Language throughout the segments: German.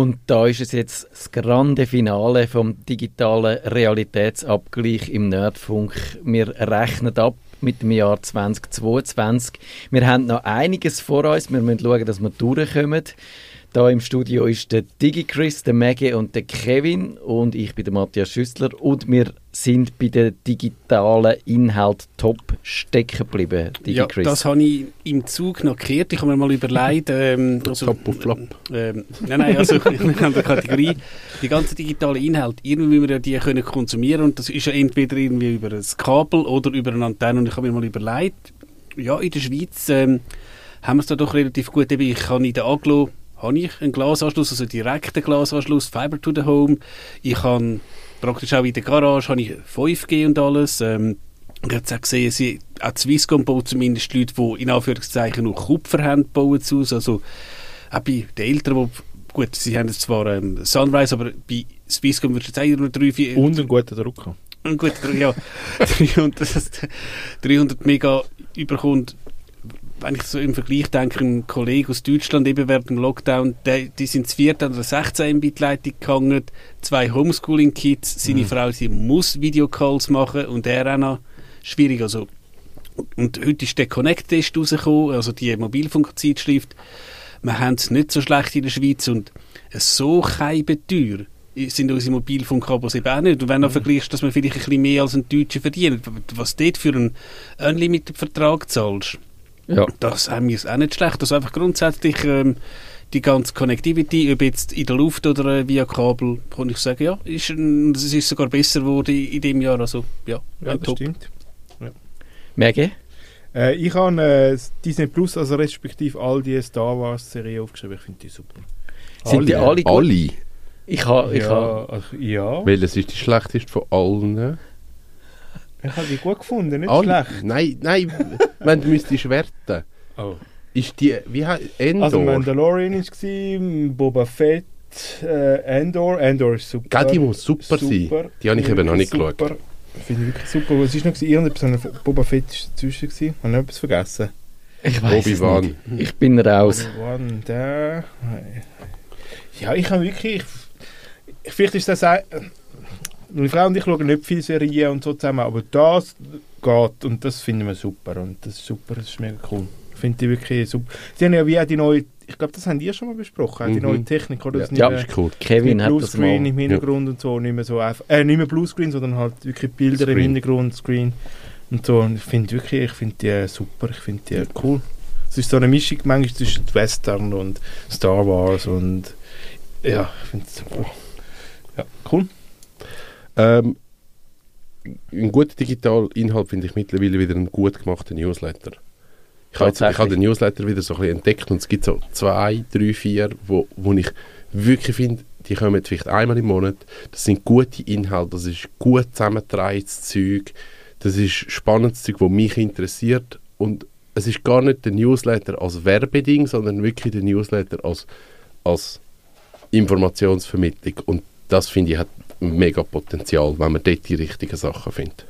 Und da ist es jetzt das grande Finale vom digitalen Realitätsabgleich im Nerdfunk. Wir rechnen ab mit dem Jahr 2022. Wir haben noch einiges vor uns. Wir müssen schauen, dass wir durchkommen. Da im Studio ist der DigiChris, der Maggie und der Kevin und ich bin der Matthias Schüssler und wir sind bei den digitalen Inhalt top stecken geblieben. Ja, das habe ich im Zug noch gehört. Ich habe mir mal überlegt, ähm, also, top auf flop. Ähm, nein, nein, also in der Kategorie die ganzen digitalen Inhalte, irgendwie müssen wir ja die können konsumieren und das ist ja entweder irgendwie über ein Kabel oder über eine Antenne und ich habe mir mal überlegt, ja, in der Schweiz ähm, haben wir es da doch relativ gut. Ich kann in der Aglo habe ich einen Glasanschluss, also direkten Glasanschluss, Fiber to the Home. Ich habe praktisch auch in der Garage habe ich 5G und alles. Ähm, ich habe auch gesehen, sie, auch Swisscom baut zumindest Leute, die in Anführungszeichen nur Kupfer haben, bauen zu Also auch bei den Eltern, die, gut, sie haben jetzt zwar ähm, Sunrise, aber bei Swisscom würdest du jetzt nur 3, 4... Und einen guten Drucker. Ein guter, ja. 300, 300 Mega überkommt wenn ich so im Vergleich denke, ein Kollege aus Deutschland eben während dem Lockdown, die, die sind zu viert an der 16 Mbit-Leitung gegangen, zwei Homeschooling-Kids, seine mhm. Frau, sie muss Videocalls machen und er auch noch schwierig. Also, und heute ist der Connect-Test rausgekommen, also die Mobilfunkzeitschrift. Wir haben es nicht so schlecht in der Schweiz und so teuer sind unsere Mobilfunkabos eben auch nicht. Und wenn du mhm. vergleichst, dass man vielleicht ein bisschen mehr als ein Deutscher verdient, was dort für einen Unlimited-Vertrag zahlst, ja. Das haben wir auch nicht schlecht. Also einfach grundsätzlich ähm, die ganze Connectivity, ob jetzt in der Luft oder äh, via Kabel, kann ich sagen, ja, ist, es ist sogar besser geworden in diesem Jahr. Also, ja, ja das top. stimmt. Ja. Merke? Äh, ich habe äh, Disney Plus, also respektive all die Star Wars Serien aufgeschrieben. Ich finde die super. Sind alle, die alle gut? Alle? Ich habe... Ich ja, ha, also, ja. Welches ist die schlechteste von allen? Ich habe die gut gefunden, nicht Alle, schlecht. Nein, nein, wenn du müsstest werten. Oh. Ist die, wie heißt, Endor? Also Mandalorian war Boba Fett, äh, Endor, Endor ist super. Ja, die muss super, super. sein. Die habe ich eben noch nicht super. geschaut. Finde ich wirklich super. Was ist noch? Irgendetwas, Boba Fett war dazwischen. Gewesen. Habe ich etwas vergessen? Ich weiß es nicht. Ich bin raus. Obi-Wan, der... Ja, ich habe wirklich... Vielleicht ist das auch meine Frau und ich schauen nicht viele Serien und so zusammen, aber das geht und das finden wir super und das ist super, das ist mega cool. Ich finde die wirklich super. Sie haben ja wie auch die neue, ich glaube, das haben die schon mal besprochen, mhm. die neue Technik, oder? Ja, ja ist cool. Kevin hat das mal. im Hintergrund ja. und so, nicht mehr so einfach, äh, nicht mehr Bluescreen, sondern halt wirklich Bilder Screen. im Hintergrund, Screen und so. Und ich finde wirklich, ich finde die super, ich finde die cool. Es ist so eine Mischung manchmal zwischen Western und Star Wars und ja, ich finde es super. Ja, cool. Ähm, ein guter Digitalinhalt finde ich mittlerweile wieder einen gut gemachten Newsletter. Ich habe, ich habe den Newsletter wieder so ein bisschen entdeckt und es gibt so zwei, drei, vier, wo, wo ich wirklich finde, die kommen vielleicht einmal im Monat. Das sind gute Inhalte, das ist gut zusammengetragenes Zeug, das ist spannendes Zeug, das mich interessiert und es ist gar nicht der Newsletter als Werbeding, sondern wirklich der Newsletter als, als Informationsvermittlung und das finde ich hat mega Potenzial, wenn man dort die richtigen Sachen findet.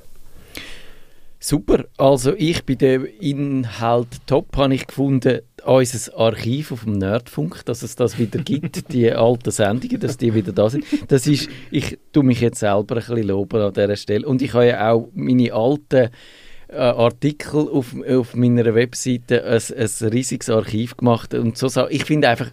Super, also ich bei dem Inhalt top habe ich gefunden, unser Archiv auf dem Nerdfunk, dass es das wieder gibt, die alten Sendungen, dass die wieder da sind. Das ist, ich tue mich jetzt selber ein bisschen loben an dieser Stelle und ich habe ja auch meine alten äh, Artikel auf, auf meiner Webseite ein, ein riesiges Archiv gemacht und so ich finde einfach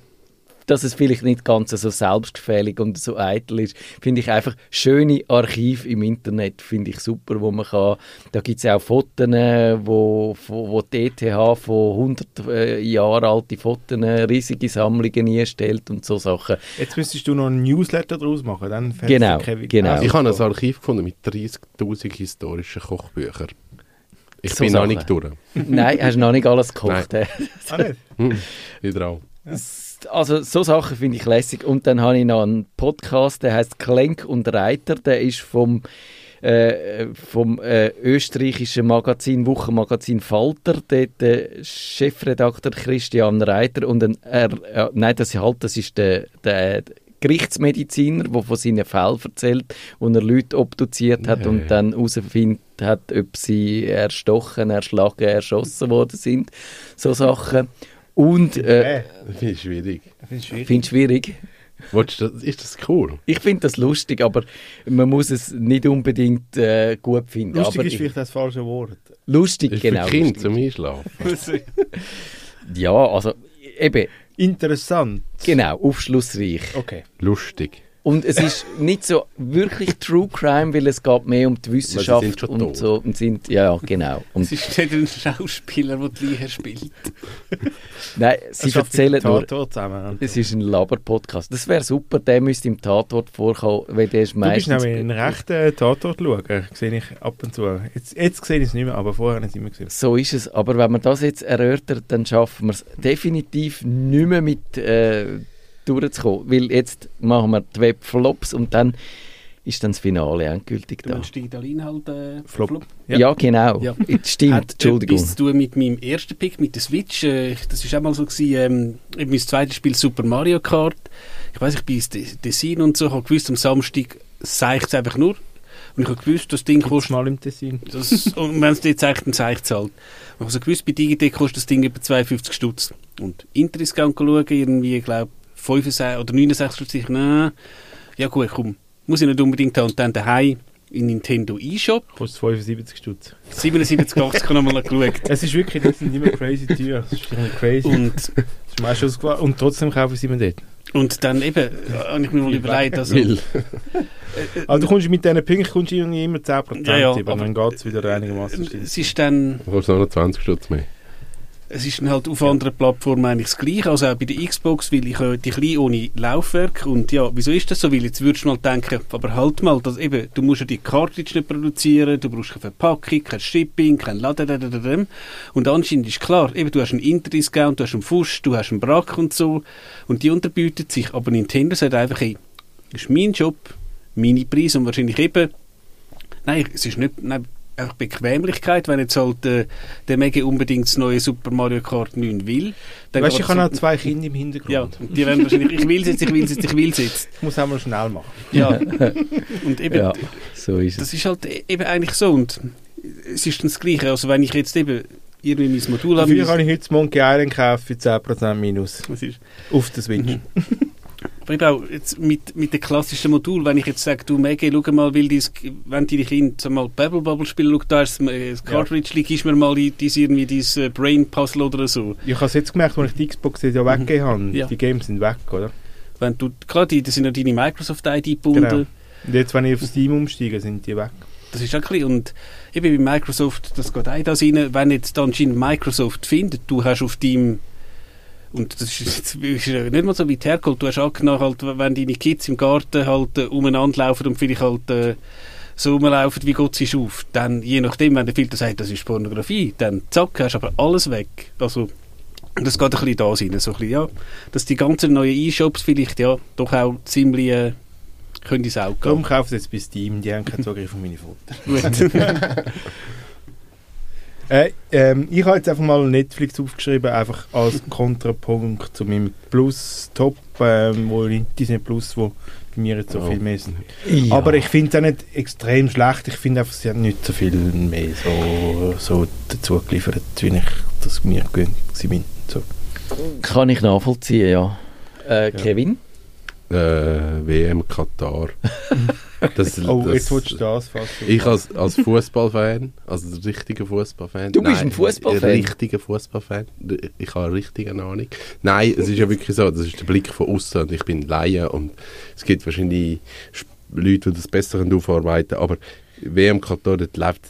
dass es vielleicht nicht ganz so selbstgefällig und so eitel ist, finde ich einfach schöne Archiv im Internet, finde ich super, wo man kann, da gibt es auch Fotos, wo, wo, wo die ETH von 100 äh, Jahren alte Fotos, riesige Sammlungen einstellt und so Sachen. Jetzt müsstest du noch einen Newsletter daraus machen, dann genau, genau. Ich habe ein Archiv gefunden mit 30'000 historischen Kochbüchern. Ich so bin Sachen. noch nicht durch. Nein, hast noch nicht alles gekocht. Nein. ah, nicht? Hm. Ja also so Sachen finde ich lässig. Und dann habe ich noch einen Podcast, der heißt Klenk und Reiter. Der ist vom äh, vom äh, österreichischen Magazin, Wochenmagazin Falter, dort der Chefredakteur Christian Reiter und ein, er, äh, nein, das, halt, das ist der, der Gerichtsmediziner, der von seinen Fällen erzählt, wo er Leute obduziert hat ja, und ja. dann herausfindet hat, ob sie erstochen, erschlagen, erschossen worden sind. So Sachen. Und, äh, Finde ich schwierig. Finde ich schwierig. Willst du das, ist das cool? Ich finde das lustig, aber man muss es nicht unbedingt äh, gut finden. Lustig aber ist ich- vielleicht das falsche Wort. lustig, Ist genau. für Kinder lustig. zum Einschlafen. Ja, also eben, Interessant. genau, aufschlussreich. Okay. Lustig. Und es ist nicht so wirklich True Crime, weil es geht mehr um die Wissenschaft sind schon und tot. so. Und sind, ja, genau. Und Es ist nicht ein Schauspieler, der die Leiche spielt. nein, sie erzählen nur, zusammen. es ist ein Laber-Podcast. Das wäre super, der müsste im Tatort vorkommen, weil der ist Du bist meistens... nämlich ein rechter Tatort schauen. Sehe ich ab und zu. Jetzt, jetzt sehe ich es nicht mehr, aber vorher habe ich es immer gesehen. So ist es. Aber wenn man das jetzt erörtert, dann schaffen wir es definitiv nicht mehr mit äh, durchzukommen. Weil jetzt machen wir die Webflops und dann ist dann das Finale endgültig Du da. meinst Digitalinhalt äh, Flop. Ja, Ja. genau. Ja. Stimmt, Hat Entschuldigung. etwas zu tun mit meinem ersten Pick, mit der Switch. Äh, das war auch mal so, gewesen, ähm, mein zweites Spiel Super Mario Kart. Ich weiß ich bin ins De- Design und so, ich habe gewusst, am Samstag seicht es einfach nur. Und ich habe gewusst, das Ding kostet... mal im Tessin. Das, und wenn es dir zeigt, dann zeigt es halt. Und ich habe so gewusst, bei Digitec kostet das Ding etwa 52 Stutz. Und Interiscount schauen, irgendwie, ich glaube, 65 oder 69 Stutz. Ich, nein, ja gut, komm, muss ich nicht unbedingt haben. Und dann daheim in Nintendo eShop, Kostet 75 Stutz. 77, 80 habe ich nochmal geschaut. Es ist wirklich, das sind immer crazy teuer. Das ist irgendwie crazy. Und Das ist mir schon. Und trotzdem kaufe ich sie immer dort. Und dann eben, äh, habe ich mir mal überlegt, also, Will. Also du kommst mit diesen Punkten kommst du irgendwie immer 10% Ja, ja, über, aber- dann geht es wieder einigermaßen es ist dann, Du kostet noch 20 Stutz mehr. Es ist halt auf anderen Plattformen eigentlich das Gleiche, also auch bei der Xbox, weil ich äh, die klein ohne Laufwerk und ja, wieso ist das so? Weil jetzt würdest du mal denken, aber halt mal, dass eben, du musst ja die Cartridge nicht produzieren, du brauchst keine Verpackung, kein Shipping, kein Laden, und anscheinend ist klar, eben, du hast einen Interdiscount, du hast einen Fusch, du hast einen Brack und so und die unterbieten sich, aber Nintendo sagt einfach, hey, ist mein Job, meine Preise und wahrscheinlich eben, nein, es ist nicht, nein, einfach Bequemlichkeit, wenn jetzt halt äh, der Mega unbedingt das neue Super Mario Kart 9 will. Dann Weißt ich habe noch zwei Kinder im Hintergrund. Ja, die werden wahrscheinlich, ich will es jetzt, ich will es jetzt, ich will es jetzt. Ich muss auch mal schnell machen. Ja. Und eben, Ja, so ist es. das ist halt e- eben eigentlich so und es ist dann das Gleiche, also wenn ich jetzt eben irgendwie mein Modul habe, Dafür kann ich heute Monkey Island kaufen für 10% Minus. was ist, Auf der Switch. Aber eben auch jetzt mit, mit dem klassischen Modul, wenn ich jetzt sage, du Mege, schau mal, will dies, wenn deine Kinder sag mal Bubble Bubble spielen, schau da ist das, äh, Cartridge, ja. gibst mir mal die- dies irgendwie dieses äh, Brain Puzzle oder so. Ich habe es jetzt gemerkt, als ich die Xbox ja weggegeben habe. Mhm. Ja. Die Games sind weg, oder? Wenn du, klar, die, das sind ja deine Microsoft-ID gebunden. Genau. Und jetzt, wenn ich auf Steam umsteige, sind die weg. Das ist auch ein und eben bei Microsoft, das geht auch das rein, wenn jetzt dann anscheinend Microsoft findet, du hast auf deinem, und das ist, ist nicht mal so weit hergeholt, du hast angenommen, halt, wenn deine Kids im Garten halt äh, umeinander laufen und vielleicht halt äh, so rumlaufen, wie Gott sich auf, dann je nachdem, wenn der Filter sagt, das ist Pornografie, dann zack, hast du aber alles weg. Also, das geht ein bisschen da rein, so ein bisschen, ja, dass die ganzen neuen E-Shops vielleicht ja doch auch ziemlich äh, können ins Auge Darum gehen. kaufe ich es jetzt bei Steam, die haben keinen Zugriff auf meine Fotos. Äh, ähm, ich habe jetzt einfach mal Netflix aufgeschrieben, einfach als Kontrapunkt zu meinem Plus-Top, ähm, wo Disney Plus, wo bei mir jetzt so Oh. viel mehr sind. Ja. Aber ich finde es auch nicht extrem schlecht. Ich finde einfach, sie haben nicht so viel mehr so, so dazu geliefert, wie ich das mir gewöhnt bin. So. Kann ich nachvollziehen, ja. Äh, Kevin? Äh, WM Katar. Das, Oh, das, jetzt willst du das fast. Ich als, als Fußballfan, also der richtige Fußballfan. Du bist ein Fußballfan? Ein richtiger Fußballfan. Ich habe eine richtige Ahnung. Nein, es ist ja wirklich so, das ist der Blick von außen und ich bin Laie und es gibt wahrscheinlich Leute, die das besser können aufarbeiten aber WM Katar, dort läuft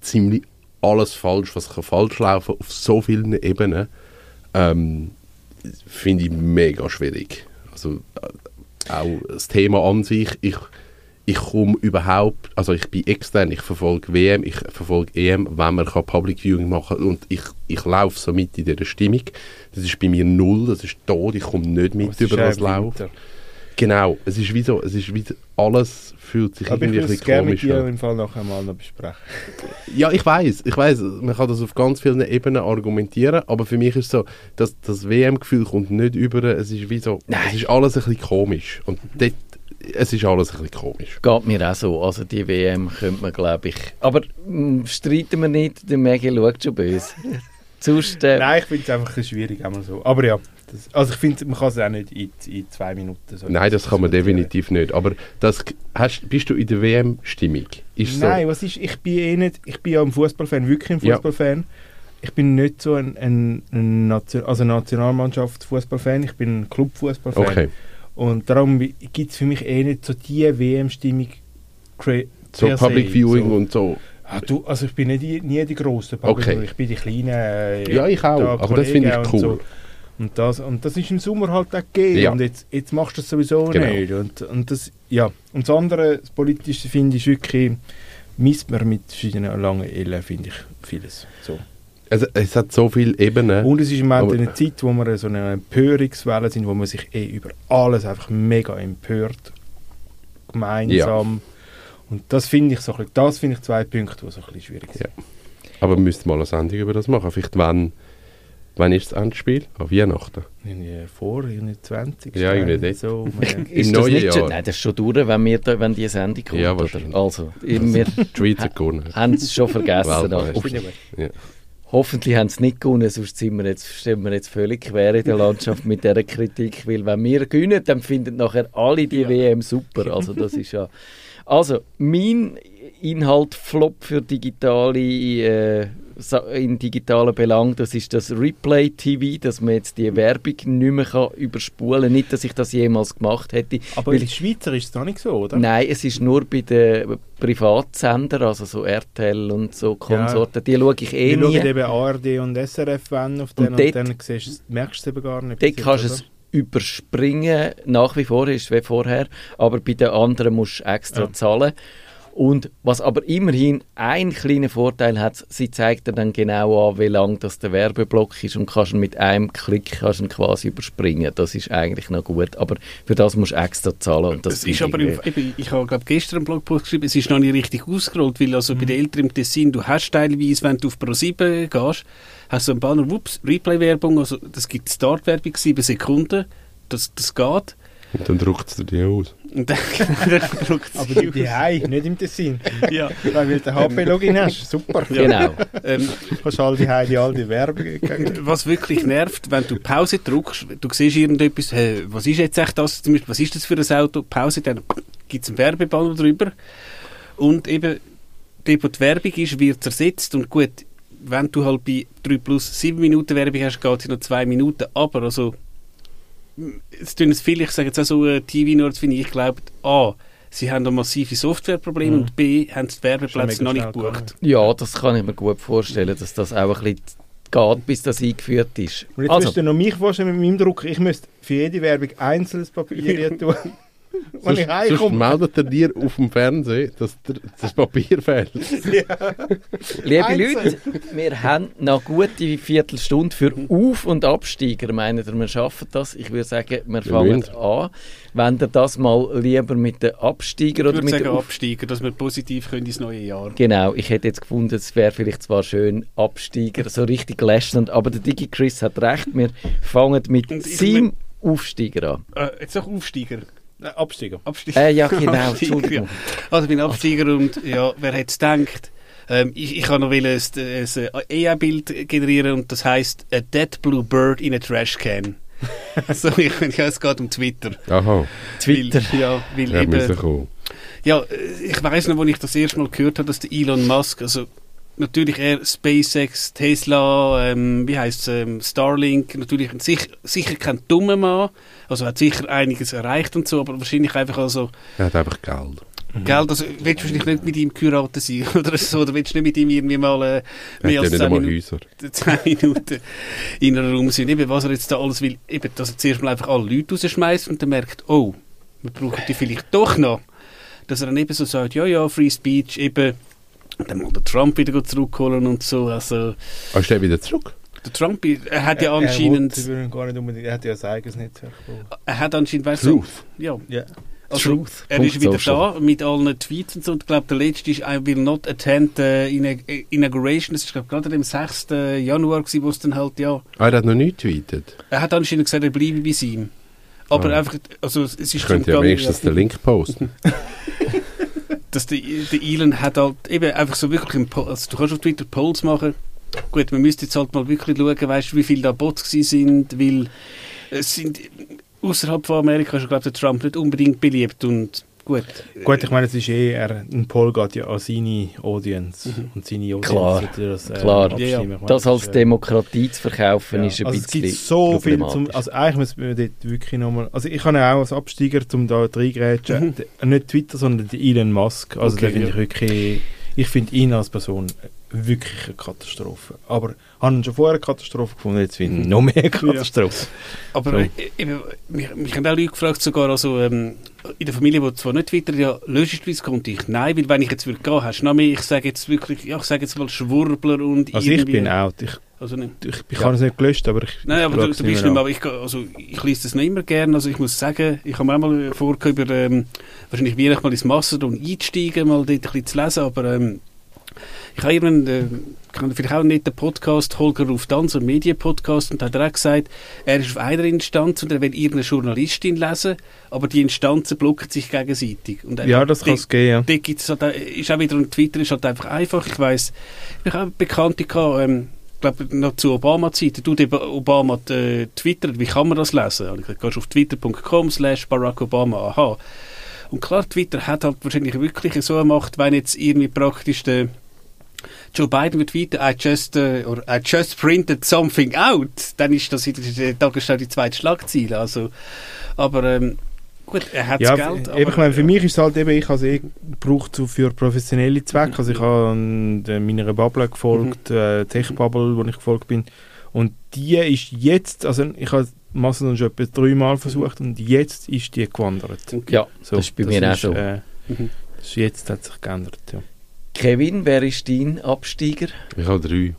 ziemlich alles falsch, was kann falsch laufen auf so vielen Ebenen. Ähm, Finde ich mega schwierig. Also äh, auch das Thema an sich, ich, ich komme überhaupt, also ich bin extern, ich verfolge WM, ich verfolge EM, wenn man kann Public Viewing machen und ich, ich laufe so mit in dieser Stimmung. Das ist bei mir null, das ist tot, ich komme nicht mit ist über was läuft. Genau, es ist wie so, es ist wie alles fühlt sich Aber ich irgendwie ein würde es bisschen gerne mit komisch dir an. im Fall nachher mal noch besprechen. Ja, ich weiß, ich weiß, man kann das auf ganz vielen Ebenen argumentieren, aber für mich ist es so, dass das WM-Gefühl kommt nicht über, es ist wie so, es ist alles ein bisschen komisch und dort, es ist alles ein bisschen komisch. Geht mir auch so. Also die WM könnte man, glaube ich... Aber mh, streiten wir nicht, der Maggie schaut schon böse. Sonst, äh, Nein, ich finde es einfach ein schwierig. Einmal so. Aber ja, Das, also ich finde, man kann es auch nicht in, in zwei Minuten so Nein, das kann man definitiv nicht. Aber das, hast, bist du in der WM-Stimmung? Nein, was ist, ich bin eh nicht, ich bin ja ein Fußballfan, wirklich ein Fußballfan. Ja. Ich bin nicht so ein, ein, ein Nation, also Nationalmannschaft Fußballfan, ich bin ein Club-Fußballfan. Okay. Und darum gibt es für mich eh nicht so die WM-Stimmung. So Public Viewing so. und so. Ah, du, also ich bin nicht die, nie die grosse Public okay. ich bin die kleinen. Äh, ja, ich auch, da, aber das finde ich cool. So. Und das, und das ist im Sommer halt auch gegeben. Ja. Und jetzt, jetzt machst du das sowieso genau. nicht. Und, und, das, ja. und das andere, das Politische, finde ich wirklich, misst man mit verschiedenen langen Ellen, finde ich, vieles. So. Also, es hat so viele Ebenen. Und es ist im Moment eine Zeit, wo wir so eine Empörungswelle sind, wo man sich eh über alles einfach mega empört. Gemeinsam. Ja. Und das finde ich so das finde ich zwei Punkte, die so ein bisschen schwierig sind. Ja. Aber wir müssten mal eine Sendung über das machen. Vielleicht wann Wann ist das Endspiel? An Weihnachten? In, vor, in 20. Ja, irgendwie. So, Im neuen Jahr. Schon, nein, das ist schon durch, wenn, wir da, wenn die Sendung kommt. Ja, wahrscheinlich. Also, wir die Schweizer gewonnen. haben es schon vergessen. ja. Hoffentlich haben sie es nicht gewonnen, sonst sind wir jetzt, stehen wir jetzt völlig quer in der Landschaft mit dieser Kritik. Weil wenn wir gewinnen, dann finden nachher alle die ja. WM super. Also das ist ja... Also, mein Inhalt Flop für digitale äh, in digitalen Belang, das ist das Replay TV, dass man jetzt die Werbung nicht mehr kann überspulen kann. Nicht, dass ich das jemals gemacht hätte. Aber in Schweizer ist es doch nicht so, oder? Nein, es ist nur bei den Privatsendern, also so RTL und so Konsorten, ja. die schaue ich eh die nie. Die eben ARD und SRF an auf den und, und dann siehst, merkst du es eben gar nicht. Dort kannst du es überspringen, nach wie vor ist es wie vorher, aber bei den anderen musst du extra ja. zahlen. Und was aber immerhin einen kleinen Vorteil hat, sie zeigt dir dann genau an, wie lang das der Werbeblock ist und kannst ihn mit einem Klick kannst ihn quasi überspringen. Das ist eigentlich noch gut, aber für das musst du extra zahlen. Und das es ist aber, im, eben, ich habe glaube gestern einen Blogpost geschrieben, es ist noch nicht richtig ausgerollt, weil also mhm. bei den Eltern im Tessin, du hast teilweise, wenn du auf Pro7 gehst, hast du einen Banner, wups, Replay-Werbung, also das gibt Start-Werbung, sieben Sekunden, das, das geht. Und dann druckt es dir aus. Und dann, Aber die, Hei, nicht im Tessin. ja. Weil du den HP-Login hast. Super. Ja. Genau. Ähm, kannst all die Hei, die all die Werbung Was wirklich nervt, wenn du Pause drückst, du siehst irgendetwas, hey, was ist jetzt echt das, zum Beispiel, was ist das für ein Auto? Pause, dann gibt es einen Werbebanner drüber. Und eben, dort, wo die Werbung ist, wird ersetzt. Und gut, wenn du halt bei 3 plus 7 Minuten Werbung hast, geht es noch 2 Minuten. Aber also es tun es viele, ich sage jetzt auch so äh, TV-Nerds, wie ich, glaube, A, sie haben da massive Softwareprobleme mhm. und B, haben die Werbeplätze noch nicht gebucht. Ja, das kann ich mir gut vorstellen, dass das auch ein bisschen geht, bis das eingeführt ist. Und jetzt also. müsst ihr noch mich vorstellen mit meinem Druck, ich müsste für jede Werbung einzelnes Papier tun. Wenn ich heimkomme. meldet er dir auf dem Fernsehen, dass das Papier fehlt. ja. Liebe Einzel. Leute, wir haben noch gute Viertelstunde für Auf- und Absteiger. Meinen ihr, wir schaffen das? Ich würde sagen, wir fangen ja, an. Wenn ihr das mal lieber mit den Absteiger oder mit sagen Absteiger, dass wir positiv können ins neue Jahr. Genau, ich hätte jetzt gefunden, es wäre vielleicht zwar schön Absteiger, so richtig lästend, aber der Digi Chris hat recht. Wir fangen mit seinem Aufsteiger an. Äh, jetzt noch Aufsteiger. Absteiger. Absteiger. Äh, ja, genau, Entschuldigung. Also ich bin Absteiger und ja, wer hätte es gedacht? Ähm, ich, ich kann noch ein, ein AI-Bild generieren und das heißt A Dead Blue Bird in a Trash Can. so, ich, ich, es geht um Twitter. Aha. Twitter. Weil, ja, weil ja, eben, ja, ich weiß noch, als ich das erste Mal gehört habe, dass der Elon Musk, also natürlich eher SpaceX, Tesla, ähm, wie heißt ähm, Starlink, natürlich sicher, sicher kein dummer Mann, also hat sicher einiges erreicht und so, aber wahrscheinlich einfach also... Er hat einfach Geld. Mhm. Geld, also willst du wahrscheinlich nicht mit ihm geheiratet sein oder so, oder willst du nicht mit ihm irgendwie mal äh, mehr als 10 Minuten, 10 Minuten in einem Raum sein, eben was er jetzt da alles will, eben, dass er zuerst mal einfach alle Leute rausschmeißt und dann merkt, oh, wir brauchen die vielleicht doch noch, dass er dann eben so sagt, ja, ja, Free Speech, eben dann mal den Trump wieder zurückholen und so. Also, ah, ist der wieder zurück? Der Trump er hat ja anscheinend... Er, gar nicht unbedingt, er hat ja sein eigenes Netzwerk. Er hat anscheinend... Weißt Truth. Du, ja. Yeah. Also, Truth. Er ist wieder social. da mit allen Tweets und so. Und ich glaube, der letzte ist I will not attend the inauguration. Das ist glaube gerade am 6. Januar gewesen, wo es dann halt, ja... Ah, er hat noch nicht tweetet? Er hat anscheinend gesagt, er bleibe bei ihm. Aber ah. einfach, also es ist... Ich könnte ja wenigstens den Link posten. dass der, der Elon hat halt eben einfach so wirklich, im, also du kannst auf Twitter Polls machen. Gut, man müsste jetzt halt mal wirklich schauen, weißt wie viele da Bots sind, weil es sind außerhalb von Amerika ist, glaube der Trump nicht unbedingt beliebt und gut. Gut, ich meine, es ist eher, ein Poll geht ja an seine Audience Mhm. und seine Audience Klar, das, äh, klar. Ich meine, Das als ist, äh, Demokratie zu verkaufen, ja. ist ein also es bisschen gibt so viel zum, also eigentlich müssen wir dort wirklich nochmal, also ich habe ja auch als Absteiger, um da reingrätschen, Mhm. nicht Twitter, sondern Elon Musk, also Okay, den finde ja. ich wirklich, ich finde ihn als Person wirklich eine Katastrophe, aber habe ihn schon vorher eine Katastrophe gefunden, jetzt finde ich noch mehr Katastrophe. Aber So. äh, eben, mich, mich haben auch Leute gefragt, sogar also, ähm, in der Familie, die zwar nicht twittern, ja, löschst du das Konto? Ich, nein, weil wenn ich jetzt würde gehen, hast du noch mehr, ich sage jetzt wirklich, ja, ich sage jetzt mal Schwurbler und Also ich irgendwie- bin out, ich, Also nicht. ich, ich Ja. habe es nicht gelöscht, aber ich Nein, aber du, du bist nicht mehr, aber ich, also, ich lese das nicht immer gerne, also ich muss sagen, ich habe mir auch mal vorgehabt, über, ähm, wahrscheinlich Weihnachten mal ins Mastodon einsteigen, mal dort ein bisschen zu lesen, aber ähm, ich habe irgendwann, äh, kann vielleicht auch nicht den Podcast, Holger ruft an, so einen Medienpodcast, und da hat er auch gesagt, er ist auf einer Instanz und er will irgendeine Journalistin lesen, aber die Instanzen blocken sich gegenseitig. Und Ja, das kann es gehen, ja. Dort gibt's halt, auch- ist auch wieder, und Twitter ist halt einfach einfach. Ich weiss, ich habe Bekannte gehabt, ähm, glaube noch zu Obama-Zeiten, du, der Obama äh, twittert, wie kann man das lesen? Und ich gesagt, gehst auf twitter.com slash Barack Obama, aha. Und klar, Twitter hat halt wahrscheinlich wirklich so eine Macht, wenn jetzt irgendwie praktisch der Joe Biden wird tweeten, I just, äh, or I just printed something out, dann ist das in der Tagesschau die zweite Schlagzeile. Also, aber ähm, gut, er hat Ja, das Geld. f- eben, ich meine, für mich ist es halt eben, ich habe es eh gebraucht für professionelle Zwecke. Also ich habe an der- meiner Bubble gefolgt, äh, Tech-Bubble, wo ich gefolgt bin. Und die ist jetzt, also ich habe Mastodon schon etwa dreimal versucht und jetzt ist die gewandert. Ja, So, das ist bei mir auch so. Äh, Mhm. das ist jetzt hat sich geändert, ja. Kevin, wer ist dein Absteiger? Ich habe drei.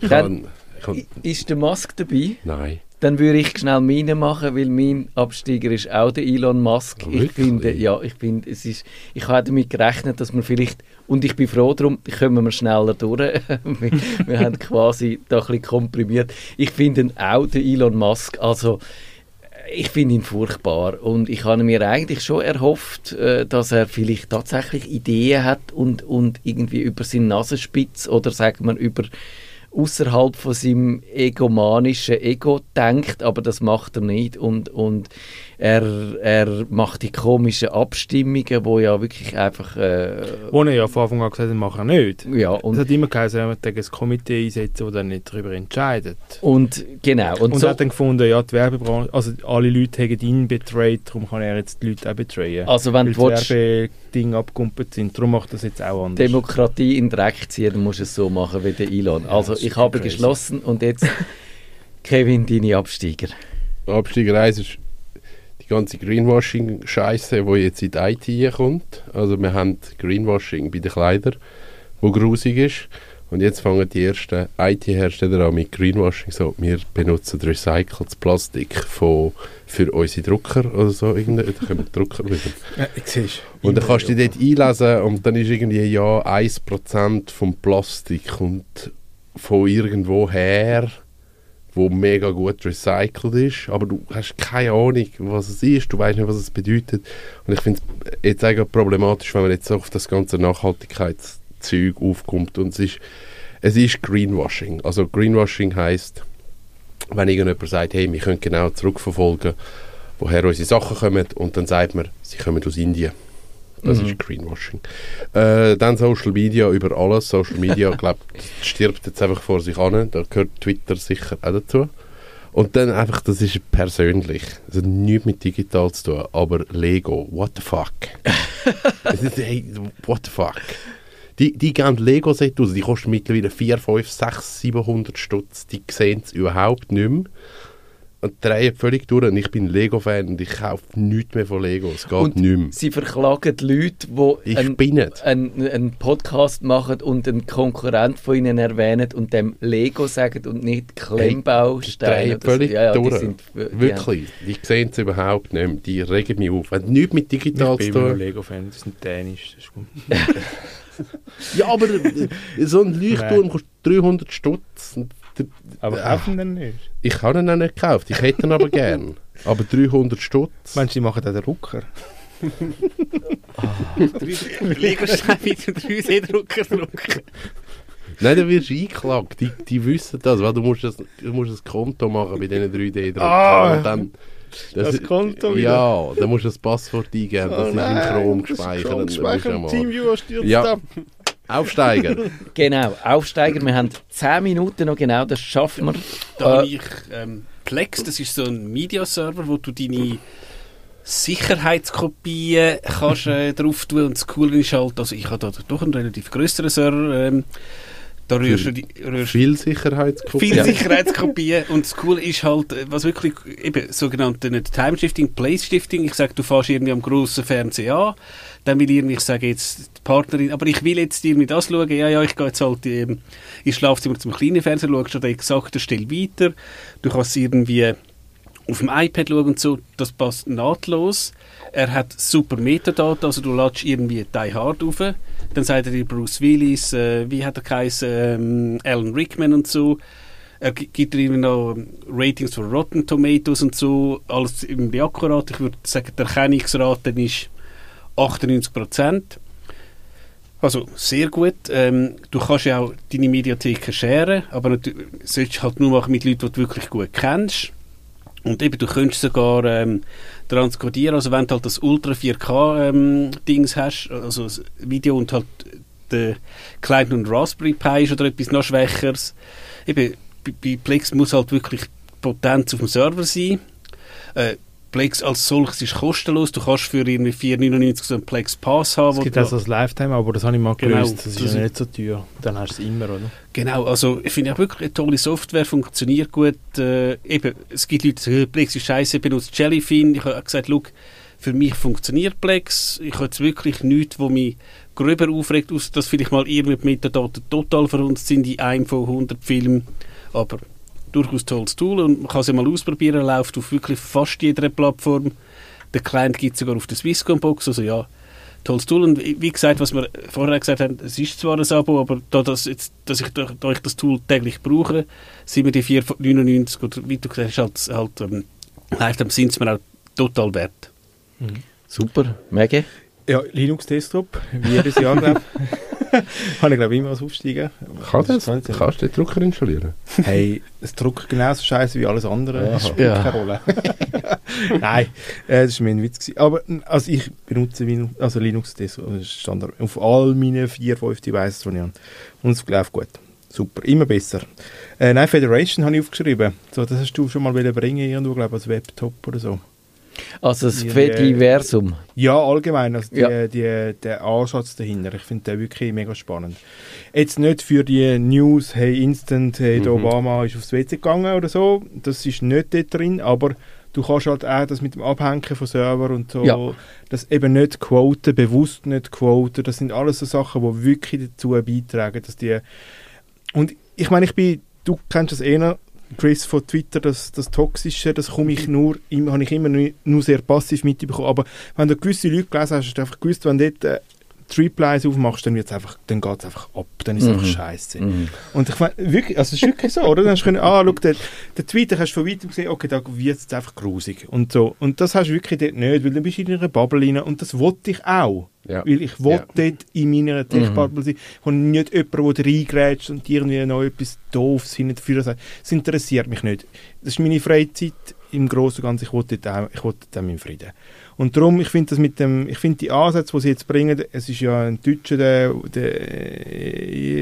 Ich Dann- ich I- Ist der Musk dabei? nein. Dann würde ich schnell meine machen, weil mein Absteiger ist auch der Elon Musk. Ah, ich finde, ja, ich finde, es ist, ich habe damit gerechnet, dass wir vielleicht, und ich bin froh darum, kommen wir schneller durch. wir, wir haben quasi da ein bisschen komprimiert. Ich finde auch, der Elon Musk, also ich finde ihn furchtbar und ich habe mir eigentlich schon erhofft, äh, dass er vielleicht tatsächlich Ideen hat und, und irgendwie über seine Nasenspitze oder sagen wir über außerhalb von seinem egomanischen Ego denkt, aber das macht er nicht und, und er, er macht die komischen Abstimmungen, wo ja wirklich einfach äh, Wo er ja von Anfang an gesagt hat, machen wir nicht. ja Es und, hat immer geheißen, er möchte ein Komitee einsetzen, das dann nicht darüber entscheidet. und genau und, Und, so, er hat dann gefunden, ja, die Werbebranche, also alle Leute haben ihn betrayed, darum kann er jetzt die Leute auch betrayen. also wenn du Werbedinge abgekumpelt sind. Darum macht das jetzt auch anders. Demokratie in den Dreck ziehen, dann musst du es so machen wie der Elon. Ja, Also das ich habe crazy. geschlossen und jetzt Kevin, deine Absteiger. Absteiger 1 ist ganze Greenwashing-Scheiße, die jetzt in die IT kommt. Also wir haben Greenwashing bei den Kleidern, wo grusig ist. Und jetzt fangen die ersten IT-Hersteller an mit Greenwashing. So, wir benutzen recyceltes Plastik von, für unsere Drucker oder so. Irgendwie. Da kommen die Drucker wieder. Ja, siehst. Und dann kannst du dich dort einlesen und dann ist irgendwie, ja, 1% vom Plastik kommt von irgendwo her, wo mega gut recycelt ist, aber du hast keine Ahnung, was es ist, du weißt nicht, was es bedeutet. Und ich finde es jetzt eigentlich problematisch, wenn man jetzt auf das ganze Nachhaltigkeitszeug aufkommt und es ist, es ist Greenwashing. Also Greenwashing heißt, wenn irgendjemand sagt, hey, wir können genau zurückverfolgen, woher unsere Sachen kommen und dann sagt man, sie kommen aus Indien. Das Mhm. ist Greenwashing. Äh, dann Social Media über alles. Social Media, glaube stirbt jetzt einfach vor sich an. Da gehört Twitter sicher auch dazu. Und dann einfach, das ist persönlich. Das hat nichts mit digital zu tun. Aber Lego, what the fuck? ist, hey, what the fuck? Die, die geben Lego-Set aus, die kosten mittlerweile 4, 5, 6, 700 Stutz. Die sehen es überhaupt nicht mehr. Und drehen völlig durch. Und ich bin Lego-Fan und ich kaufe nichts mehr von Lego. Es geht Und nicht mehr. Sie verklagen die Leute, die Ich einen, bin einen, einen Podcast machen und einen Konkurrent von ihnen erwähnen und dem Lego sagen und nicht Klemmbausteine. drehen oder so. völlig ja, ja, die durch. sind, die haben- Wirklich. Die sehen es überhaupt nicht mehr. Die regen mich auf. Hat nichts mit Ich digital bin zu immer noch tun. Lego-Fan, das ist ein Dänisch. Das ist gut. Ja, aber äh, so ein Leuchtturm kostet 300 Stutz. Und Aber Ah. kaufen dann nicht. Ich habe ihn auch nicht gekauft. Ich hätte ihn aber gern. Aber 300 Stutz. Meinst du, die machen auch den Rucker? Lego-Steine mit dem 3D-Drucker drucken. Nein, dann wirst du eingeklagt. Die, die wissen das, weil du musst, das, du musst ein Konto machen bei diesen 3D-Druckern. Ah, dann, das Konto wieder. Ja, dann musst du ein Passwort eingeben, das Oh ist im nein, Chrome das ist gespeichert. Chrome musst du gespeichert. Teamviewer stürzt Ja. ab. Aufsteiger. Genau, Aufsteiger. Wir haben 10 Minuten noch genau, das schaffen wir. Da Äh, habe ich ähm, Plex, das ist so ein Media-Server, wo du deine Sicherheitskopien kannst äh, drauf tun und das Coole ist halt, also ich habe da doch einen relativ größeren Server, ähm, da rührst du, die, rührst Viel Sicherheitskopien. viele Sicherheitskopien. Und das Coole ist halt, äh, was wirklich eben sogenannte nicht Time-Shifting, Place-Shifting, ich sage, du fährst irgendwie am grossen Fernseher an, dann will irgendwie, ich sage jetzt die Partnerin, aber ich will jetzt irgendwie das schauen, ja, ja, ich gehe jetzt halt ähm, ins Schlafzimmer zum kleinen Fernseher, schaust du da exakt Stelle weiter, du kannst irgendwie auf dem iPad schauen und so, das passt nahtlos. Er hat super Metadaten, also du ladest irgendwie Die Hard auf, dann sagt er dir Bruce Willis, äh, wie hat er geheißen, ähm, Alan Rickman und so. Er gi- gibt dir irgendwie noch ähm, Ratings für Rotten Tomatoes und so, alles irgendwie akkurat. Ich würde sagen, die Erkennungsrate ist 98%. Also sehr gut. Ähm, du kannst ja auch deine Mediatheken sharen, aber du solltest halt nur machen mit Leuten, die du wirklich gut kennst. Und eben, du könntest sogar ähm, transkodieren, also wenn du halt das Ultra 4K ähm, hast, also das Video und halt der Client und Raspberry Pi ist oder etwas noch Schwächeres. Eben, bei, bei Plex muss halt wirklich Potenz auf dem Server sein. Äh, Plex als solches ist kostenlos. Du kannst für irgendwie 4,99 so einen Plex Pass haben. Es gibt auch ein Lifetime, aber das habe ich mal Genau, gelöst. Das ist ja nicht so teuer. Dann hast du es immer, oder? Genau, also ich finde auch wirklich eine tolle Software, funktioniert gut. Äh, eben, es gibt Leute, die Plex ist scheiße, benutzt Jellyfin. Ich habe gesagt, look, für mich funktioniert Plex. Ich habe jetzt wirklich nichts, wo mich gröber aufregt, aus dass vielleicht mal irgendwie die Metadaten total verhunzt sind in einem von 100 Filmen. Aber durchaus tolles Tool und man kann es ja mal ausprobieren. Läuft auf wirklich fast jeder Plattform. Der Client gibt es sogar auf der Swisscom-Box, also ja, tolles Tool. Und wie gesagt, was wir vorher gesagt haben, es ist zwar ein Abo, aber da, das jetzt, dass ich, da, ich das Tool täglich brauche, sind mir die 4,99 oder wie du gesagt hast, halt, halt ähm, Lifetime sind es mir auch total wert. Super, mega. Ja, Linux-Desktop, wie jedes Jahr, glaube ich. Habe ich, glaube ich, immer als Aufsteiger. Kann das? sein. Kannst du den Drucker installieren? Hey, es druckt genauso scheiße wie alles andere. Das spielt Ja. keine Rolle. Nein, äh, das war mir ein Witz. Gewesen. Aber also ich benutze Win also Linux das ist Standard auf all meinen vier, fünf Devices, die ich habe. Und es läuft gut. Super, immer besser. Äh, nein, Federation habe ich aufgeschrieben. So, das hast du schon mal bringen, irgendwo, glaube ich, als Webtop oder so. Also das Die- Fediversum. Ja, allgemein. Also die, Ja. Die, der Ansatz dahinter. Ich finde den wirklich mega spannend. Jetzt nicht für die News, hey, instant, hey, der Mhm. Obama ist aufs WC gegangen oder so. Das ist nicht dort drin, aber du kannst halt auch das mit dem Abhängen von Server und so, Ja. das eben nicht quoten, bewusst nicht quoten. Das sind alles so Sachen, die wirklich dazu beitragen, dass die. Und ich meine, ich bin, du kennst das eher. Chris von Twitter, das, das Toxische, das komme ich nur, im- habe ich immer nur, nur sehr passiv mitbekommen. Aber wenn du gewisse Leute gelesen hast, hast du einfach gewusst, wenn du dort äh, die Replies aufmachst, dann, wird's einfach, dann geht es einfach ab. Dann ist es Mhm. einfach scheiße. Mhm. Und ich meine, wirklich, also es ist wirklich so, oder? Dann hast du können, ah, schau, der, der Tweet, den hast du von weitem gesehen, okay, da wird es einfach grusig. Und so. Und das hast du wirklich dort nicht, weil dann bist du in einer Bubble rein. Und das wollte ich auch. Ja. Weil ich will Ja. dort in meiner Tech-Bubble sein und nicht jemand, der reingrätscht und irgendwie noch etwas Doofes hinterführen sagt. Das interessiert mich nicht. Das ist meine Freizeit im Großen und Ganzen. Ich will dort auch, ich will dort auch meinen Frieden. Und darum, ich finde das mit dem, ich finde die Ansätze, die sie jetzt bringen, es ist ja ein Deutscher, der, der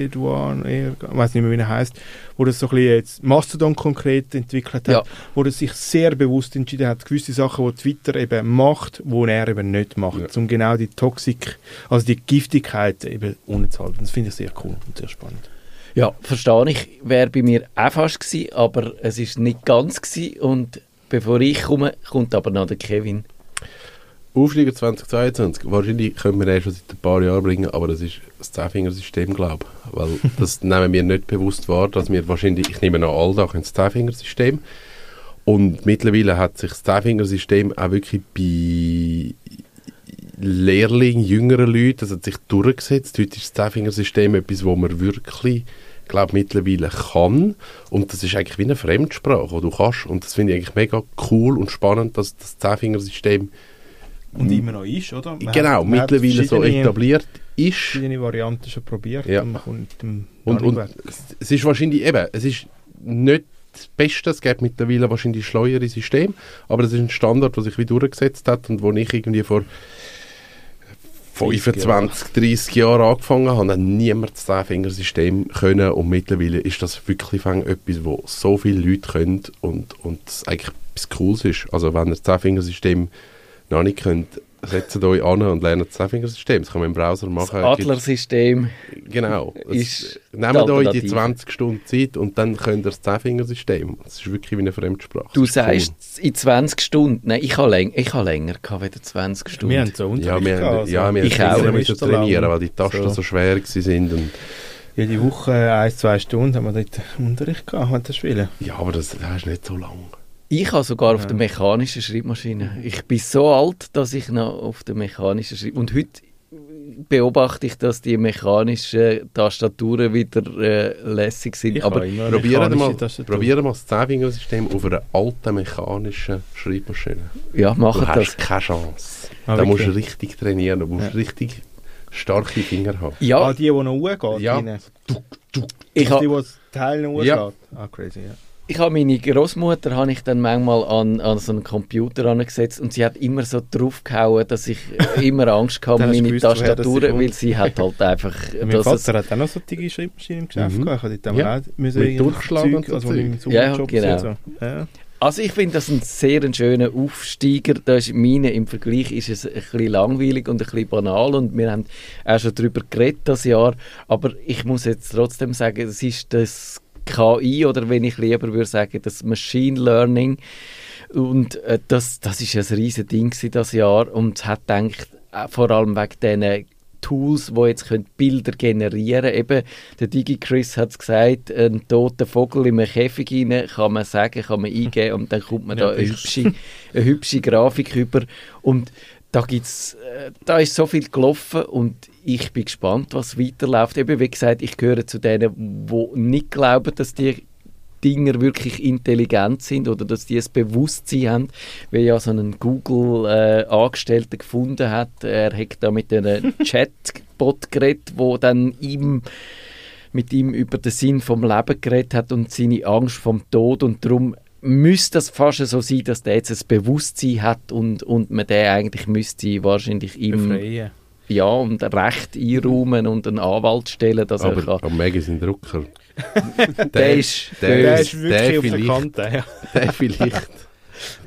Eduard, ich weiß nicht mehr, wie er heißt, wo das so ein bisschen jetzt Mastodon konkret entwickelt hat, Ja. wo er sich sehr bewusst entschieden hat, gewisse Sachen, die Twitter eben macht, wo er eben nicht macht, Ja. um genau die Toxik, also die Giftigkeit eben unzuhalten. Das finde ich sehr cool und sehr spannend. Ja, verstehe ich. Wäre bei mir auch fast gewesen, aber es ist nicht ganz gewesen. Und bevor ich komme, kommt aber noch der Kevin. Aufsteiger 2022, wahrscheinlich können wir den schon seit ein paar Jahren bringen, aber das ist das Zehnfingersystem, glaube ich. Weil das nehmen wir nicht bewusst wahr, dass wir wahrscheinlich, ich nehme noch all da das Zehnfingersystem. Und mittlerweile hat sich das Zehnfingersystem auch wirklich bei Lehrlingen, jüngeren Leuten, das hat sich durchgesetzt. Heute ist das Zehnfingersystem etwas, wo man wirklich, glaube mittlerweile kann. Und das ist eigentlich wie eine Fremdsprache, die du kannst. Und das finde ich eigentlich mega cool und spannend, dass das Zehnfingersystem Und immer noch ist, oder? Man genau, hat, mittlerweile so etabliert ist. verschiedene Varianten schon probiert Ja. und man kommt mit dem Und, und es ist wahrscheinlich eben, es ist nicht das Beste, es gibt mittlerweile wahrscheinlich schleuere System, aber es ist ein Standard, der sich wie durchgesetzt hat und wo ich irgendwie vor 25, 30 Jahren angefangen habe, hat niemand das Zehnfingersystem können und mittlerweile ist das wirklich etwas, wo so viele Leute können und, und es eigentlich etwas Cooles ist. Also wenn ihr das Zehnfingersystem noch nicht könnt, setzt euch an und lernt das Zehnfingersystem. Das kann man im Browser Das machen. Adlersystem Genau. ist Nehmt euch die Alternative. 20 Stunden Zeit und dann könnt ihr das Zehnfingersystem. Das ist wirklich wie eine Fremdsprache. Du Das ist sagst in 20 Stunden. Nein, ich habe läng ich habe länger gehabt, weder 20 Stunden. Wir haben so Cool. Unterricht Ja, wir haben, ja, wir Ich haben auch. müssen lang. trainieren, weil die Tasten so, So. schwer sind. Und, Jede Woche ein, zwei Stunden haben wir dort Unterricht gehabt, haben das Spielen. ja, aber das, das ist nicht so lang. Ich habe sogar auf Ja. der mechanischen Schreibmaschine. Ich bin so alt, dass ich noch auf der mechanischen Schreib... Und heute beobachte ich, dass die mechanischen Tastaturen wieder äh, lässig sind. Ich Aber Probieren mal, probieren mal das Zehnfingersystem auf einer alten mechanischen Schreibmaschine. ja, Du machen das. hast keine Chance. Ah, da musst du richtig trainieren, du musst Ja. richtig starke Finger haben. Ja, Ah, die, die noch hochgeht. Ja. rein. ich Also die, habe die das Teil noch Ja. hochschlägt. Ah, crazy, ja. Ich habe meine Großmutter habe ich dann manchmal an, an so einen Computer angesetzt und sie hat immer so draufgehauen, dass ich immer Angst hatte um meine gewusst, das kommt. weil sie hat halt einfach... Mein Vater hat auch noch so eine Schreibmaschine im Geschäft Mhm. gehabt. Ich hatte Ja. auch müssen Mit Durchschlag Zeug, und so also Zeug. Ja, genau. so. Ja. Also ich finde das ein sehr ein schöner Aufsteiger. Da ist meine im Vergleich ist es ein bisschen langweilig und ein bisschen banal und wir haben auch schon darüber geredet das Jahr. Aber ich muss jetzt trotzdem sagen, es ist das KI oder wenn ich lieber würde sagen, das Machine Learning und äh, das, das ist ein riesen Ding das Jahr und es hat gedacht, äh, vor allem wegen diesen Tools, die jetzt können Bilder generieren können. Eben, der DigiChris hat es gesagt, ein toter Vogel in einem Käfig rein, kann man sagen, kann man eingeben und dann kommt man Ja, da eine hübsche, eine hübsche Grafik über. Und da gibt's, äh, da ist so viel gelaufen und ich bin gespannt, was weiterläuft. Eben, wie gesagt, ich gehöre zu denen, die nicht glauben, dass die Dinger wirklich intelligent sind oder dass die ein Bewusstsein haben, wie ja so ein Google-Angestellter gefunden hat. Er hat da mit einem Chatbot geredet, wo dann ihm mit ihm über den Sinn vom Leben geredet hat und seine Angst vom Tod und darum müsste das fast so sein, dass der jetzt ein Bewusstsein hat und, und man den eigentlich müsste wahrscheinlich ihm Befreien. Ja, und Recht einräumen und einen Anwalt stellen, dass er Aber kann. am Magazine Drucker, Der ist der, Der ist wirklich auf der vielleicht, Kante. Ja. der vielleicht,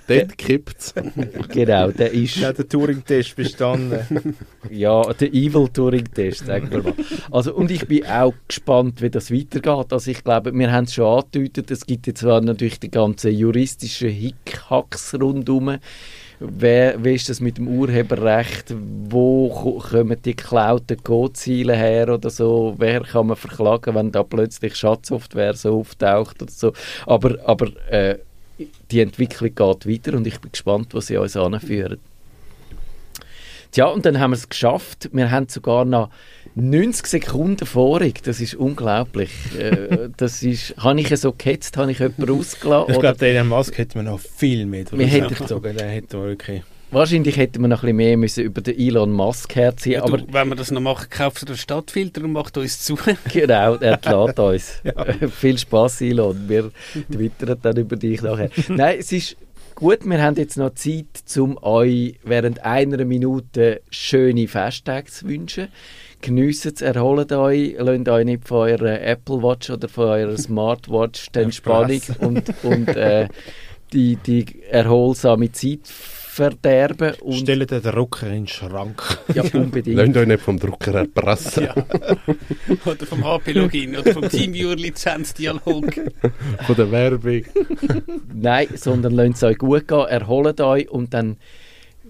dort kippt Genau, der ist Der hat den Turing-Test bestanden. ja der Evil Turing Test, sagen wir mal. Also und ich bin auch gespannt, wie das weitergeht. Also ich glaube, wir haben es schon angedeutet, es gibt jetzt zwar natürlich die ganzen juristischen Hickhacks rundherum. Wer, wie ist das mit dem Urheberrecht? Wo ko- kommen die geklauten Codeziele her oder so? Wer kann man verklagen, wenn da plötzlich Schadsoftware so auftaucht oder so? Aber, aber äh, die Entwicklung geht weiter und ich bin gespannt, was sie uns anführen. Tja, und dann haben wir es geschafft. Wir haben sogar noch 90 Sekunden vorig. Das ist unglaublich. Äh, das ist, habe ich so gehetzt, habe ich jemanden ausgelassen? Ich glaube, Elon Musk hätte man noch viel mehr Wir hätten- gezogen. Den hätten wir wirklich... wahrscheinlich hätten wir noch ein bisschen mehr müssen über den Elon Musk herziehen Ja, aber du, wenn wir das noch machen, kauft ihr einen Stadtfilter und macht uns zu. genau, er entlädt uns. Viel Spaß, Elon. Wir twittern dann über dich nachher. Nein, es ist gut, wir haben jetzt noch Zeit, um euch während einer Minute schöne Festtage zu wünschen. Geniessen es, erholt euch, lasst euch nicht von eurer Apple Watch oder von eurer Smartwatch die Entspannung und, und äh, die, die erholsame Zeit verderben. Und, Stellt den Drucker in den Schrank. ja, unbedingt. Lasst euch nicht vom Drucker erpressen. oder vom HP-Login oder vom TeamViewer-Lizenzdialog. Von der Werbung. Nein, sondern lasst es euch gut gehen, erholt euch und dann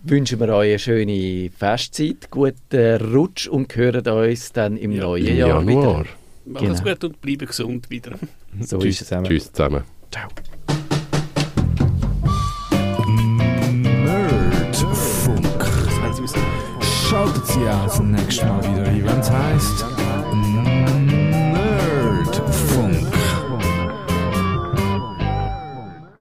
wünschen wir euch eine schöne Festzeit, guten Rutsch und hören uns dann im Ja. neuen Im Jahr Januar. Macht es Genau. gut und bleiben gesund wieder. wieder. So Tschüss ist es. zusammen. Tschüss zusammen. Ciao. Wartet sie aus, nächstes Mal wieder Event heißt.